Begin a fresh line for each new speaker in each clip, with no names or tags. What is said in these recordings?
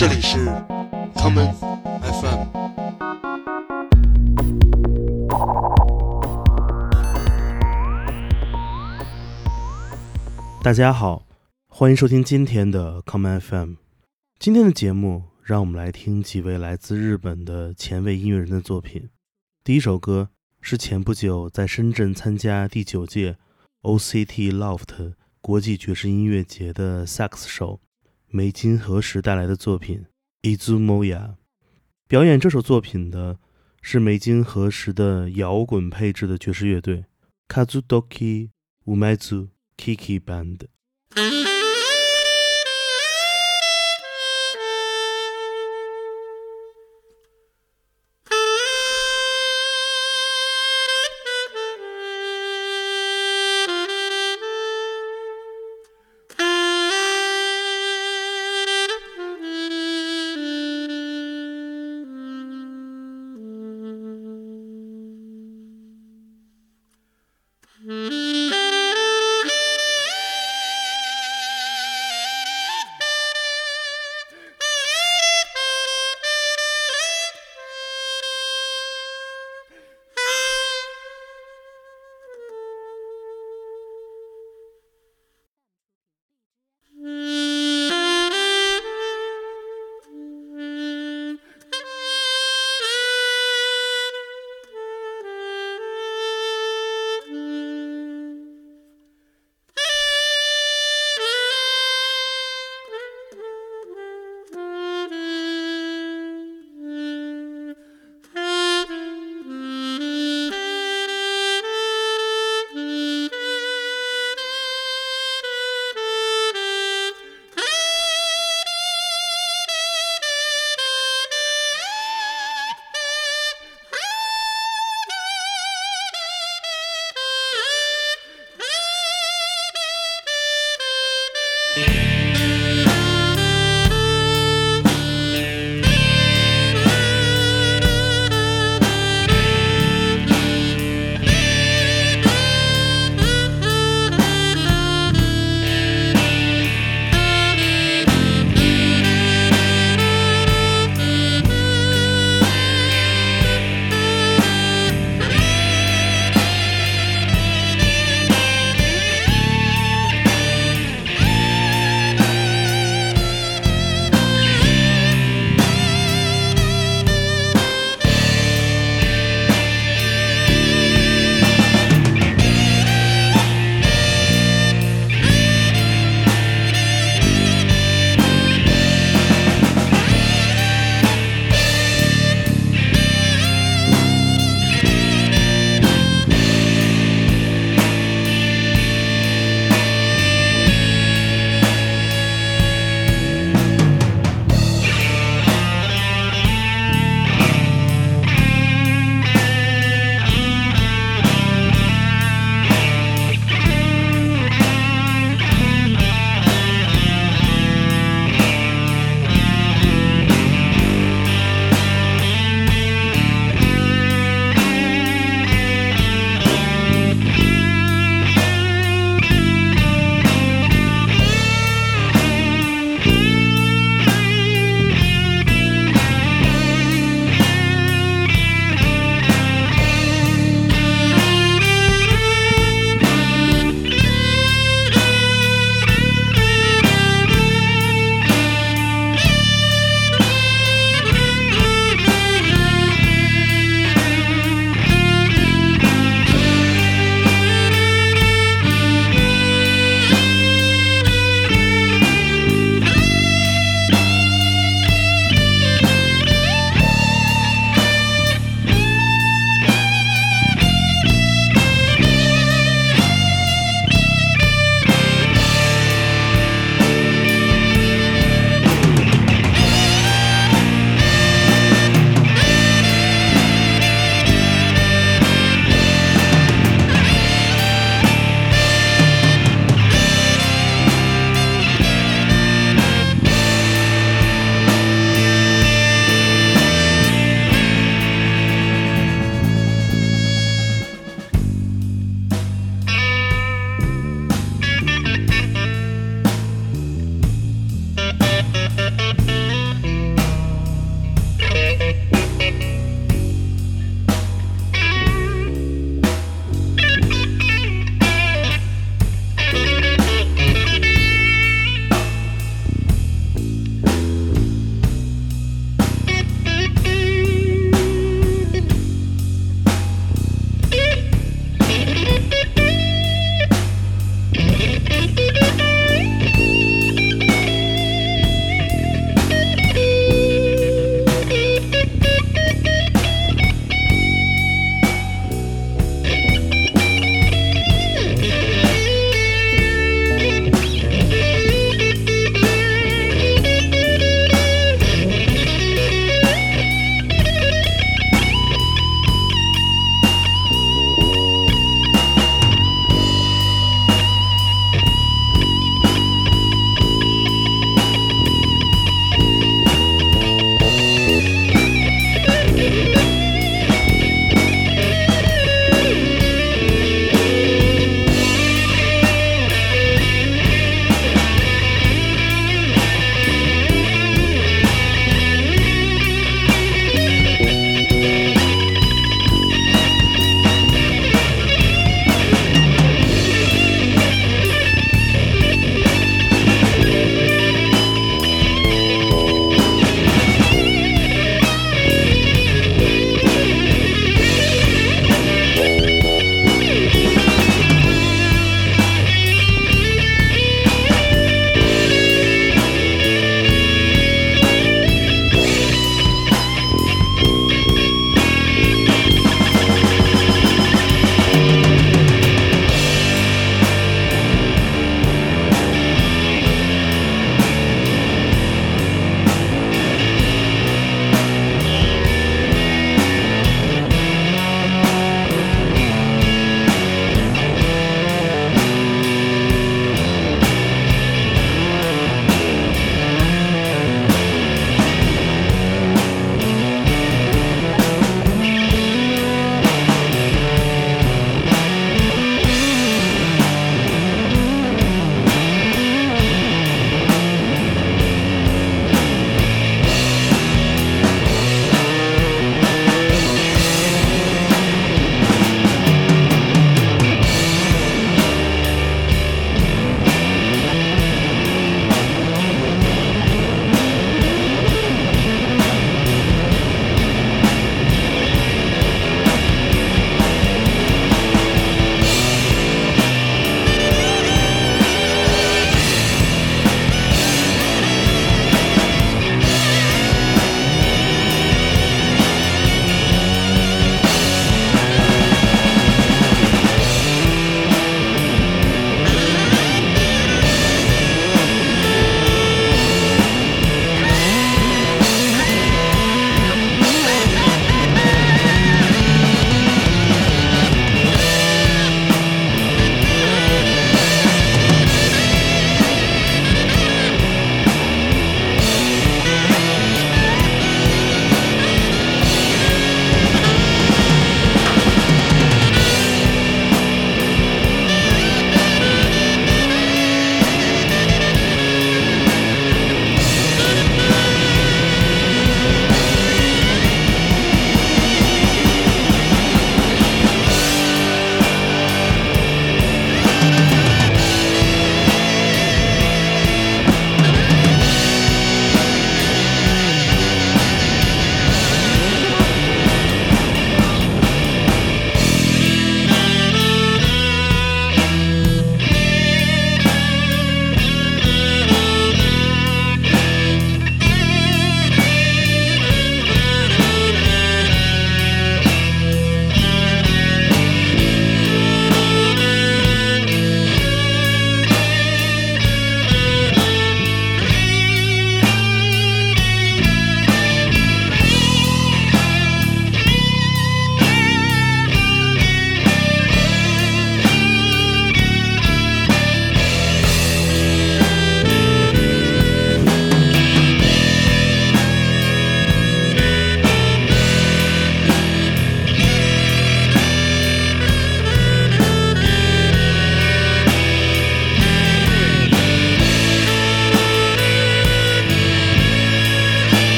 这里是 common FM。
大家好，欢迎收听今天的 common FM。今天的节目，让我们来听几位来自日本的前卫音乐人的作品。第一首歌是前不久在深圳参加第九届 OCT Loft 国际爵士音乐节的萨克斯手梅津和时带来的作品《Izumoya》。表演这首作品的是梅津和时的摇滚配置的爵士乐队 Kazudoki Umezu Kiki Band。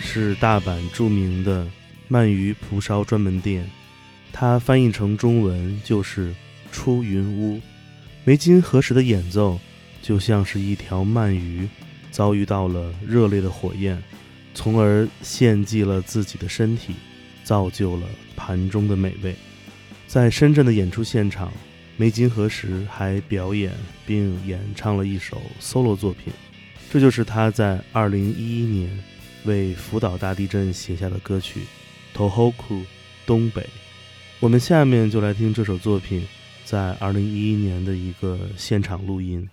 是大阪著名的鳗鱼蒲烧专门店，它翻译成中文就是“出云屋”。梅津和实的演奏就像是一条鳗鱼遭遇到了热烈的火焰，从而献祭了自己的身体，造就了盘中的美味。在深圳的演出现场，梅津和实还表演并演唱了一首 solo 作品，这就是他在2011年。为福岛大地震写下的歌曲《Tohoku 东北》，我们下面就来听这首作品在二零一一年的一个现场录音。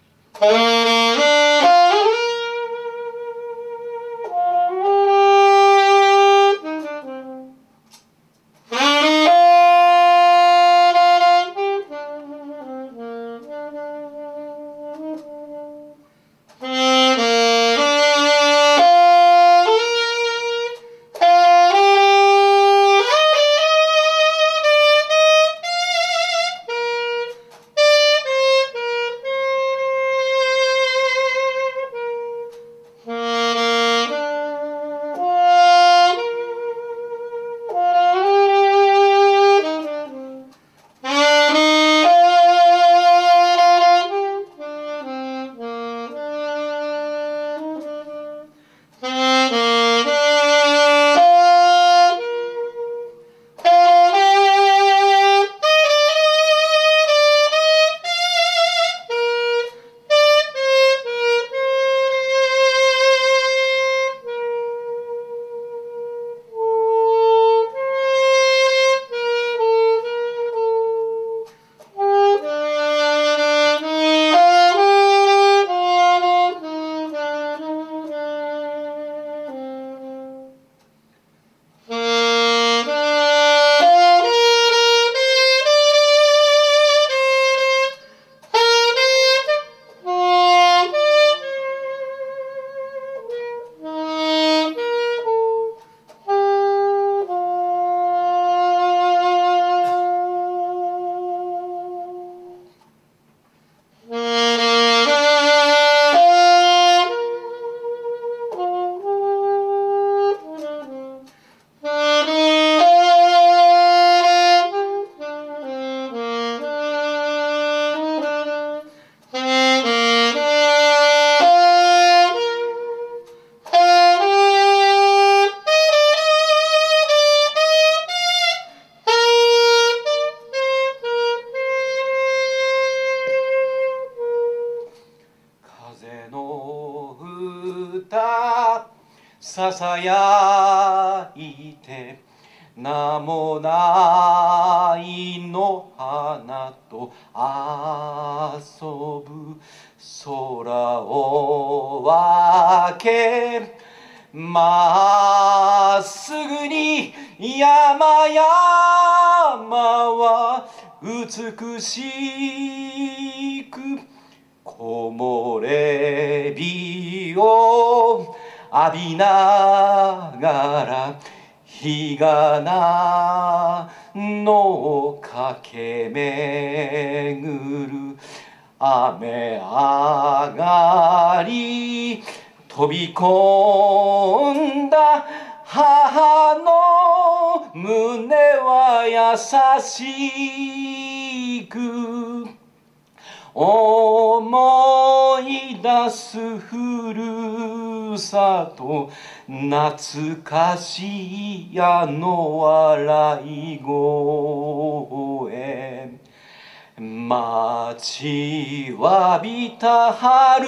美しく木漏れ日を浴びながら日がなの駆け巡る雨上がり。飛び込んだ母の胸は優しい。く思い出すふるさと懐かしいあの笑い声。待ちわびた春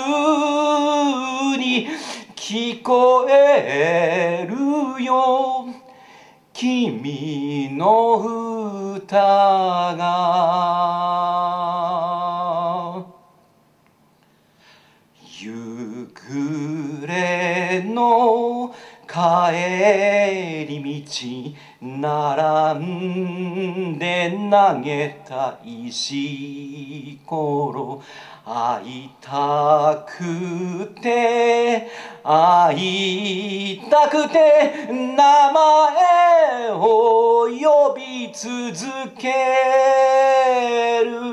に聞こえるよ。君の歌が。夕暮れの帰り道並んで投げた石ころ。会いたくて会いたくて名前を呼び続ける。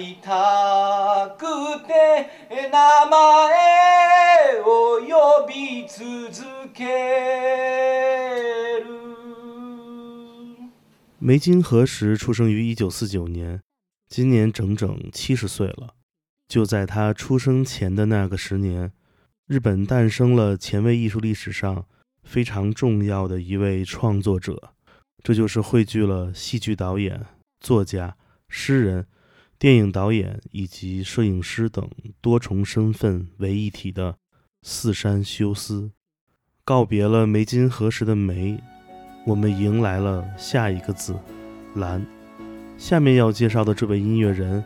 いたくて名前を呼び続ける
梅津和实出生于一九四九年，今年整整七十岁了。就在他出生前的那个十年，日本诞生了前卫艺术历史上非常重要的一位创作者，这就是汇聚了戏剧导演、作家、诗人、 电影导演以及摄影师等多重身份为一体的四山修斯。告别了梅津和实的梅。我们迎来了下一个字，蓝。下面要介绍的这位音乐人，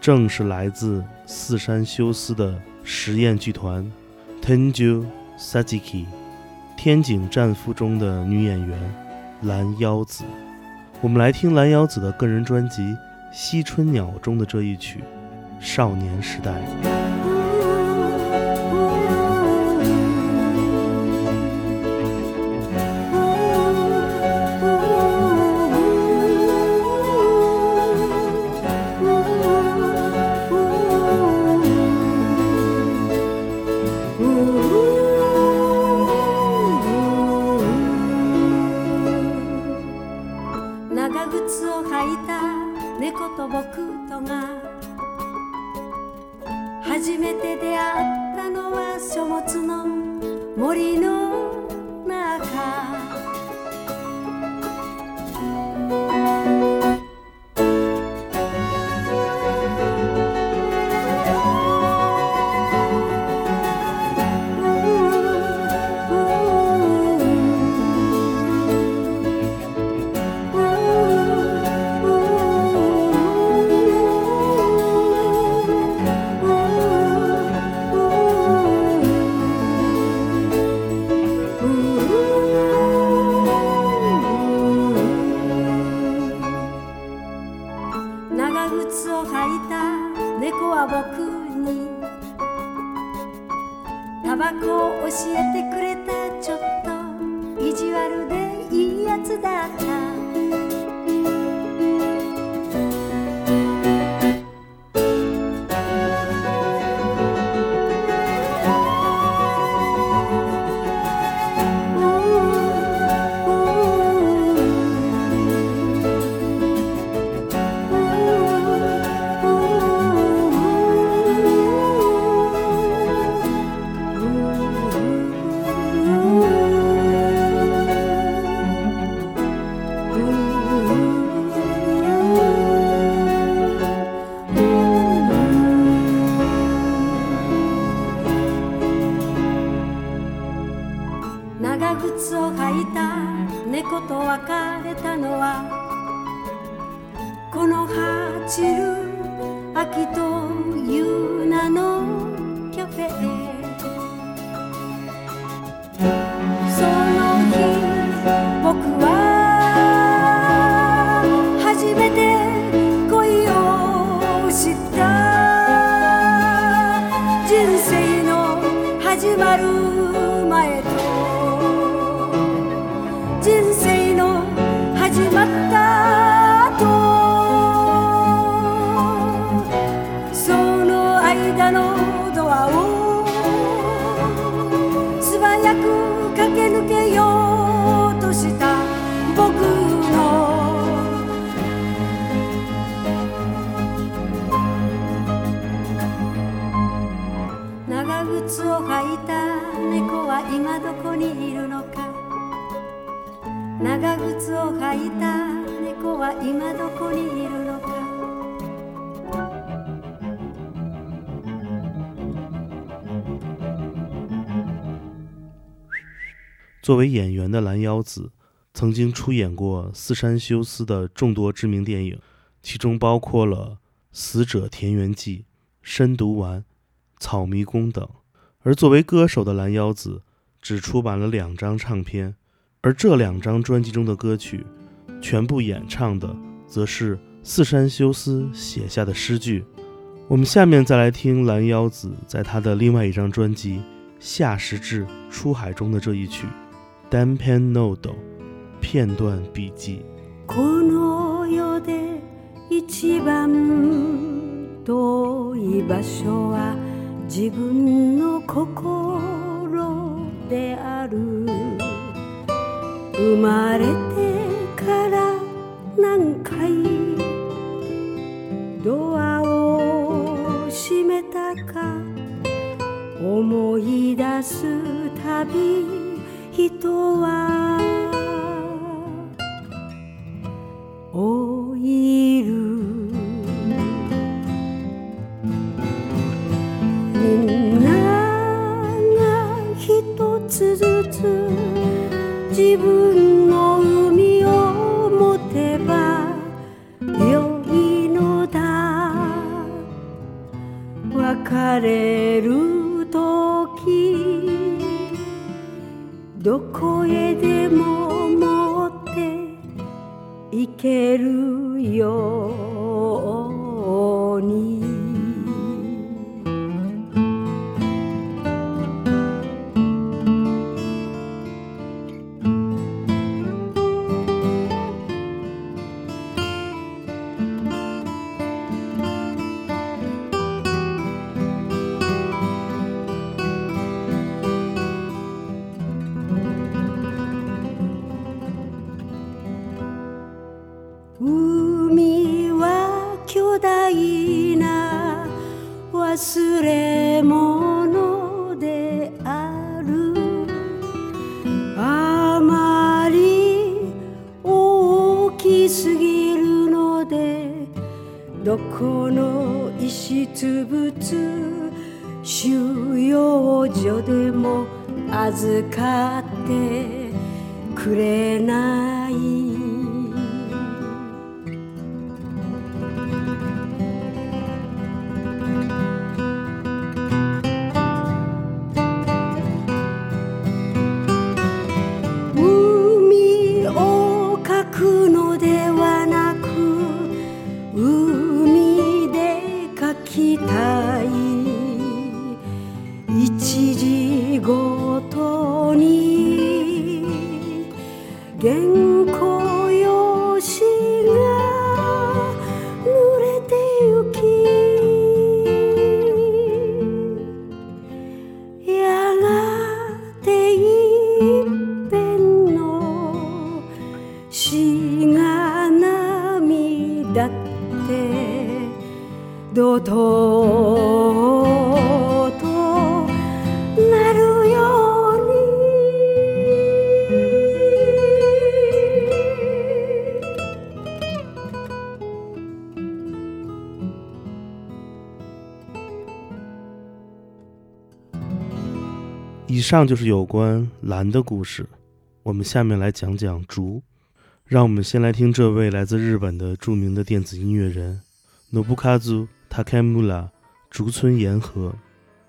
正是来自四山修斯的实验剧团 Tenju Sajiki，天井战夫中的女演员蓝腰子。我们来听蓝腰子的个人专辑《惜春鸟》中的这一曲《少年时代》。人が初めて出会ったのは書物の森の作为演员的蓝腰子，曾经出演过四山修斯的众多知名电影，其中包括了《死者田园记》《深毒丸》《草迷宫》等。而作为歌手的蓝腰子，只出版了两张唱片，而这两张专辑中的歌曲，全部演唱的则是四山修斯写下的诗句。
我们下面再来听蓝腰子在他的另外一张专辑《夏时至出海》中的这一曲《Dampen Nodo》片段笔记。
この世で一番遠い場所は自分の心である 生まれてから何回ドアを閉めたか思い出すたび人はけるよ。巨大な。忘れ物である。あまり大きすぎるのでどこの石つ収容所でも預かってくれない。
以上就是有关蓝的故事，我们下面来讲讲竹。让我们先来听这位来自日本的著名的电子音乐人 Nobukazu Takemura 竹村研和。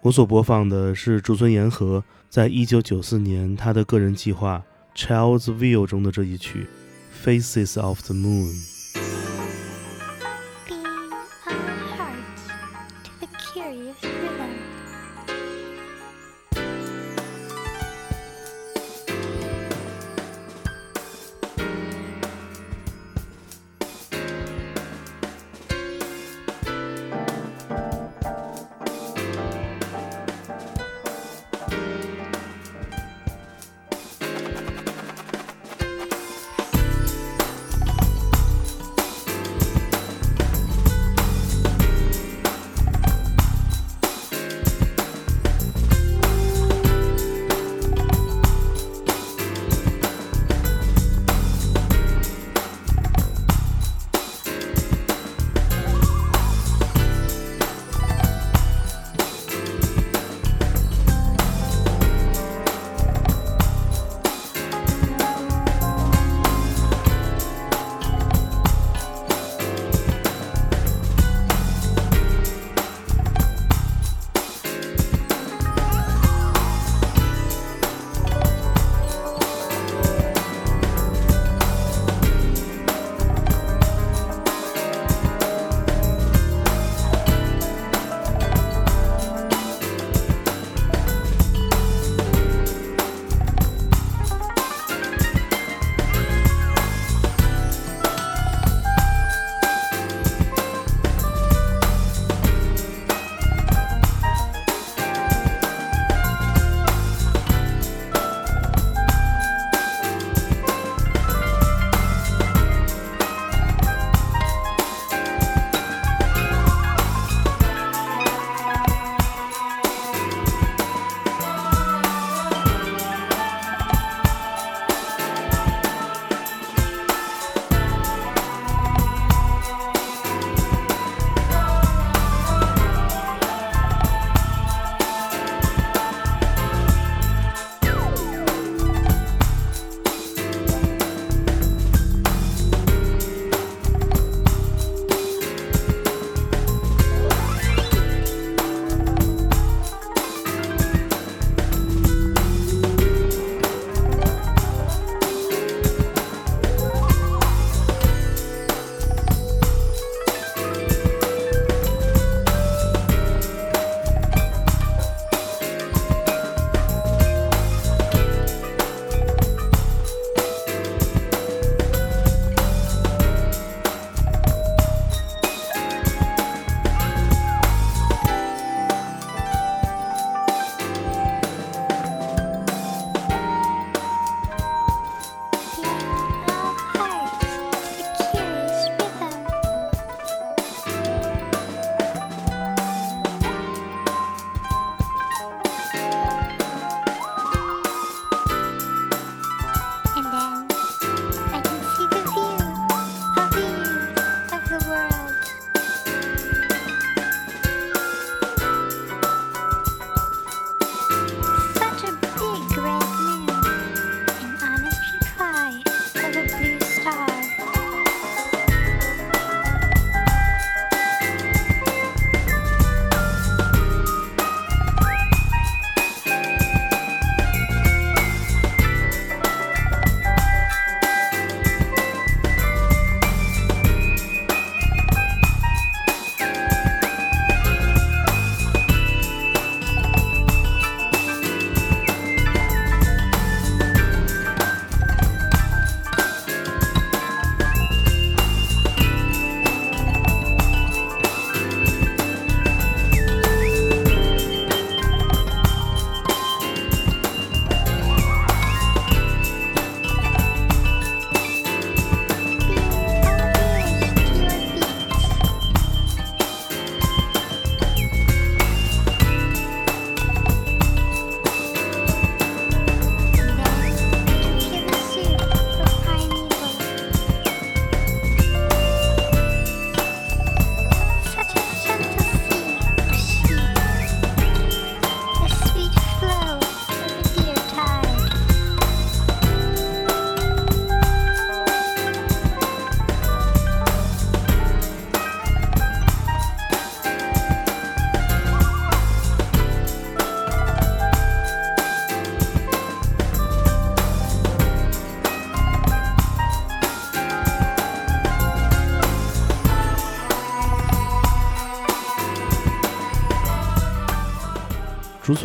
我所播放的是竹村研和在一九九四年他的个人计划《Child's View》中的这一曲《Faces of the Moon》。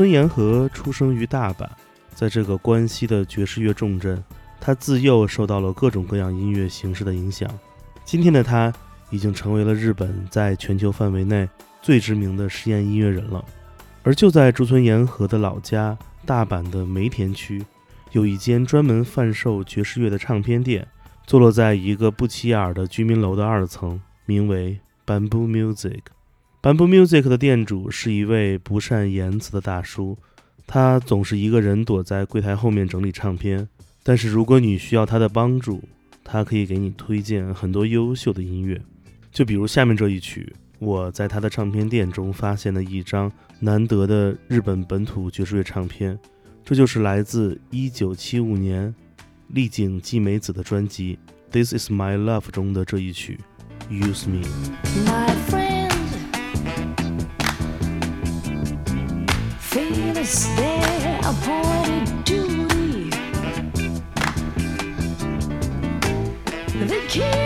竹村岩和出生于大阪，在这个关西的爵士乐重镇，他自幼受到了各种各样音乐形式的影响。今天的他已经成为了日本在全球范围内最知名的实验音乐人了。而就在竹村岩和的老家大阪的梅田区，有一间专门贩售爵士乐的唱片店，坐落在一个不起眼的居民楼的二层，名为 Bamboo Music。Bamboo Music 的店主是一位不善言辞的大叔，他总是一个人躲在柜台后面整理唱片。但是如果你需要他的帮助，他可以给你推荐很多优秀的音乐，就比如下面这一曲，我在他的唱片店中发现了一张难得的日本本土爵士乐唱片，这就是来自1975年丽景纪美子的专辑《This Is My Love》中的这一曲《Use Me》。
is there a appointed duty? The key.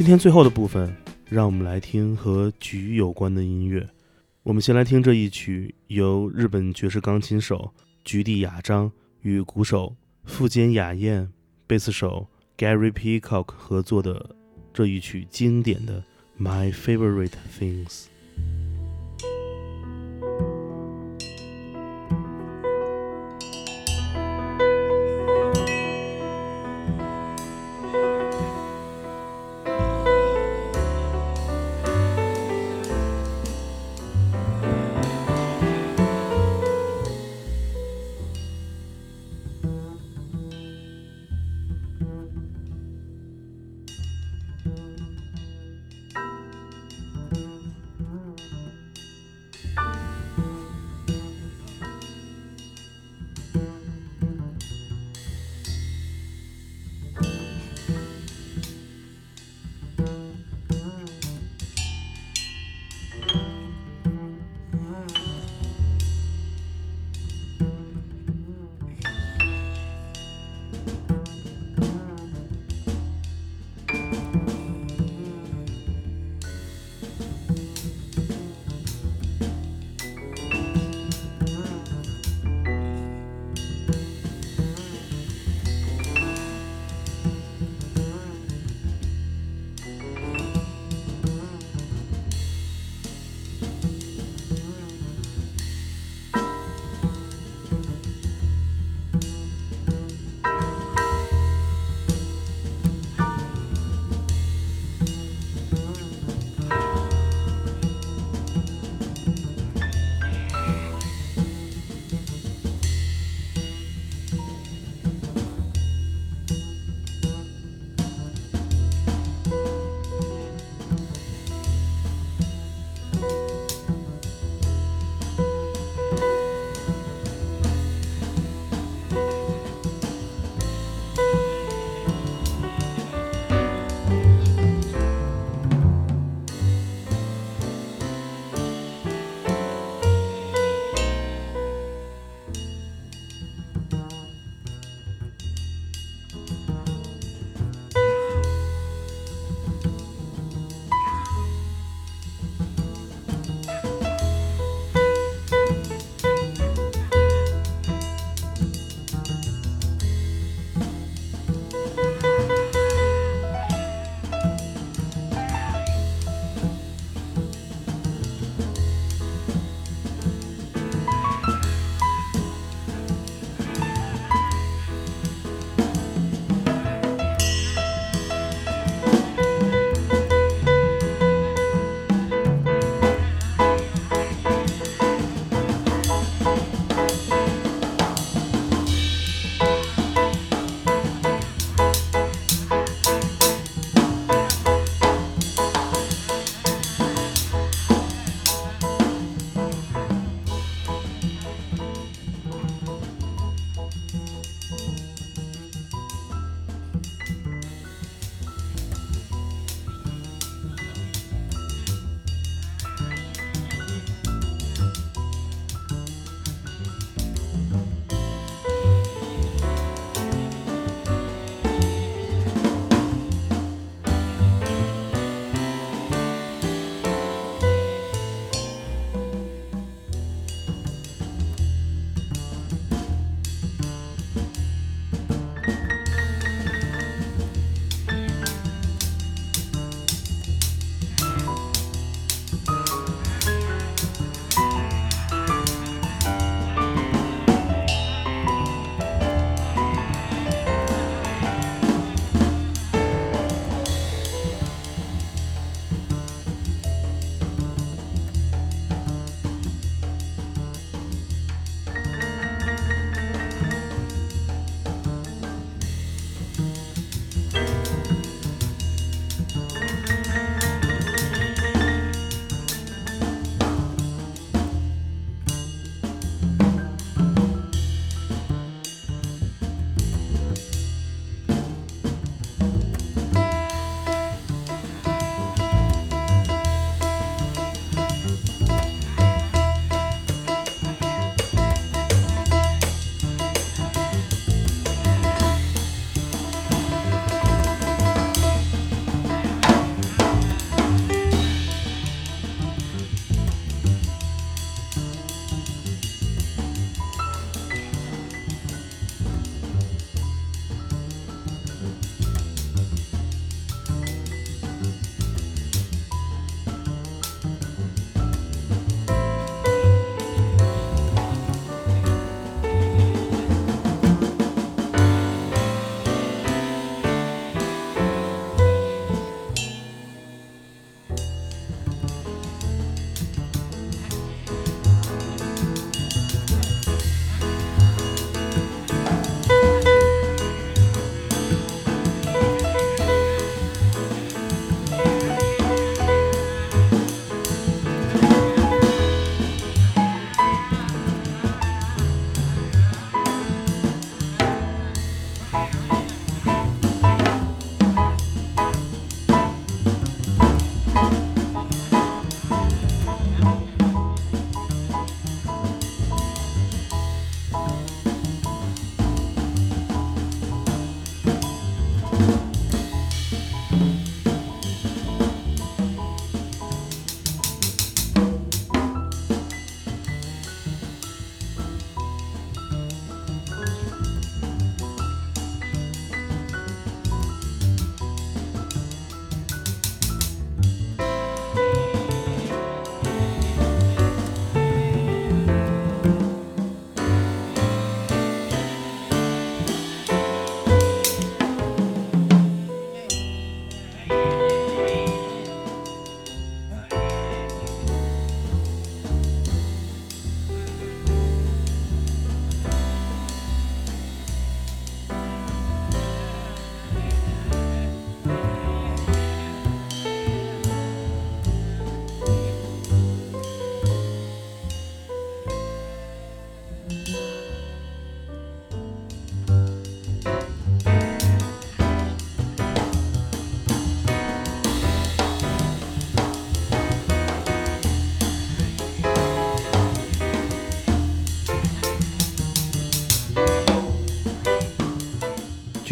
今天最后的部分，让我们来听和菊有关的音乐。我们先来听这一曲由日本爵士钢琴手菊地雅章与鼓手富坚雅彦、贝斯手 Gary Peacock 合作的这一曲经典的《My Favorite Things》。「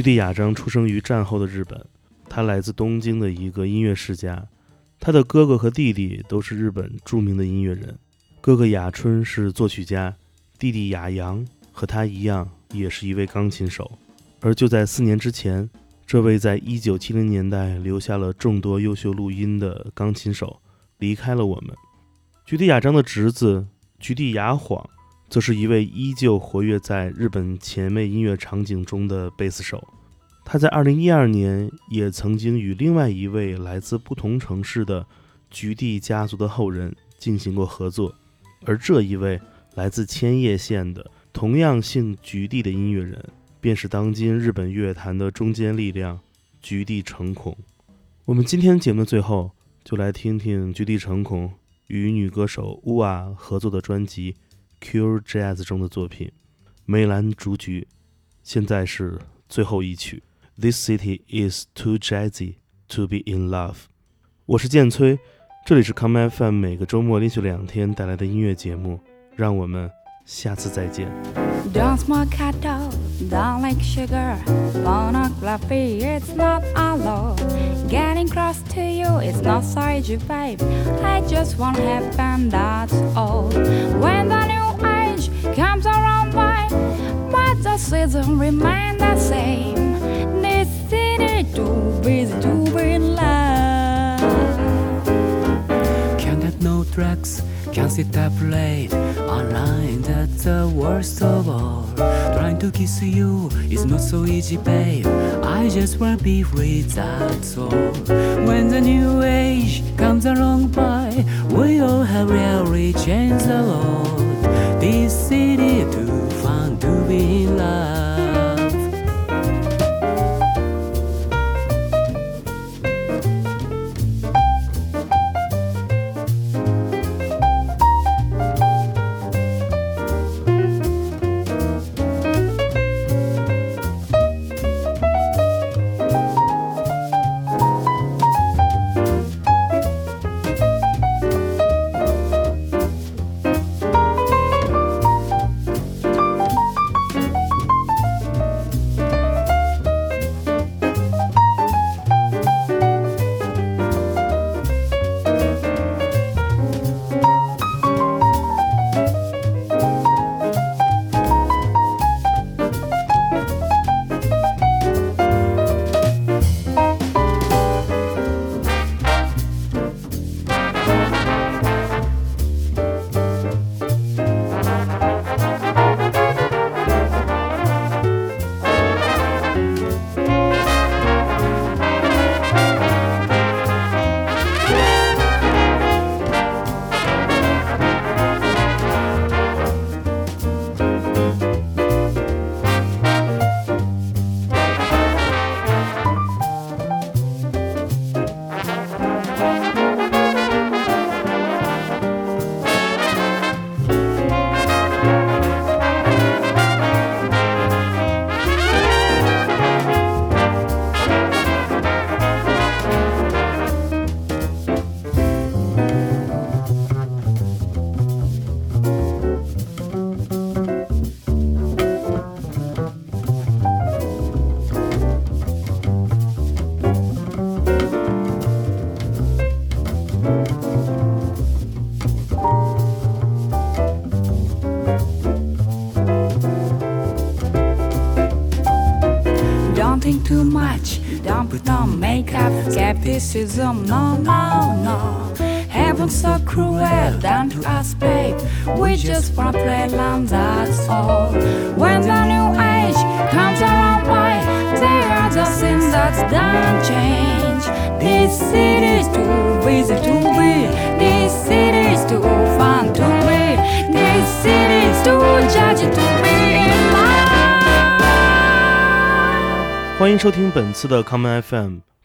菊地亚章出生于战后的日本，他来自东京的一个音乐世家。他的哥哥和弟弟都是日本著名的音乐人，哥哥雅春是作曲家，弟弟雅阳和他一样也是一位钢琴手。而就在四年之前，这位在一九七零年代留下了众多优秀录音的钢琴手离开了我们。菊地雅章的侄子菊地雅晃，则是一位依旧活跃在日本前卫音乐场景中的贝斯手。他在二零一二年也曾经与另外一位来自不同城市的菊地家族的后人进行过合作，而这一位来自千叶县的同样姓菊地的音乐人，便是当今日本乐坛的中坚力量菊地诚孔。我们今天节目的最后，就来听听菊地诚孔与女歌手乌瓦合作的专辑《Cure Jazz》中的作品《梅兰竹菊》，现在是最后一曲。This city is too jazzy to be in love。我是建崔，这里是 Come FM，每个周末连续两天带来的音乐节目，让我们下次再见。
Don't smoke at all, don't like sugar. Pornography, it's not allowed. Getting close to you, it's not surgery, babe. I just want heaven, that's all. When the new age comes around, my, but the season remain the same. Too busy to be in love.
Can't get no drugs, can't sit up late online. That's the worst of all. Trying to kiss you is not so easy, babe. I just wanna be free, that's all. When the new age comes along by, we all have really changed a lot. This city too fun to be in love.
skepticism, no, no, no. Heaven's so cruel, down to us, babe. We just wanna play along, that's all. When the new age comes around, why? There are the things that's done change. This city's too busy to be, this city's too fun to be, this city's too judgy to be in love.
欢迎收听本次的 Common FM，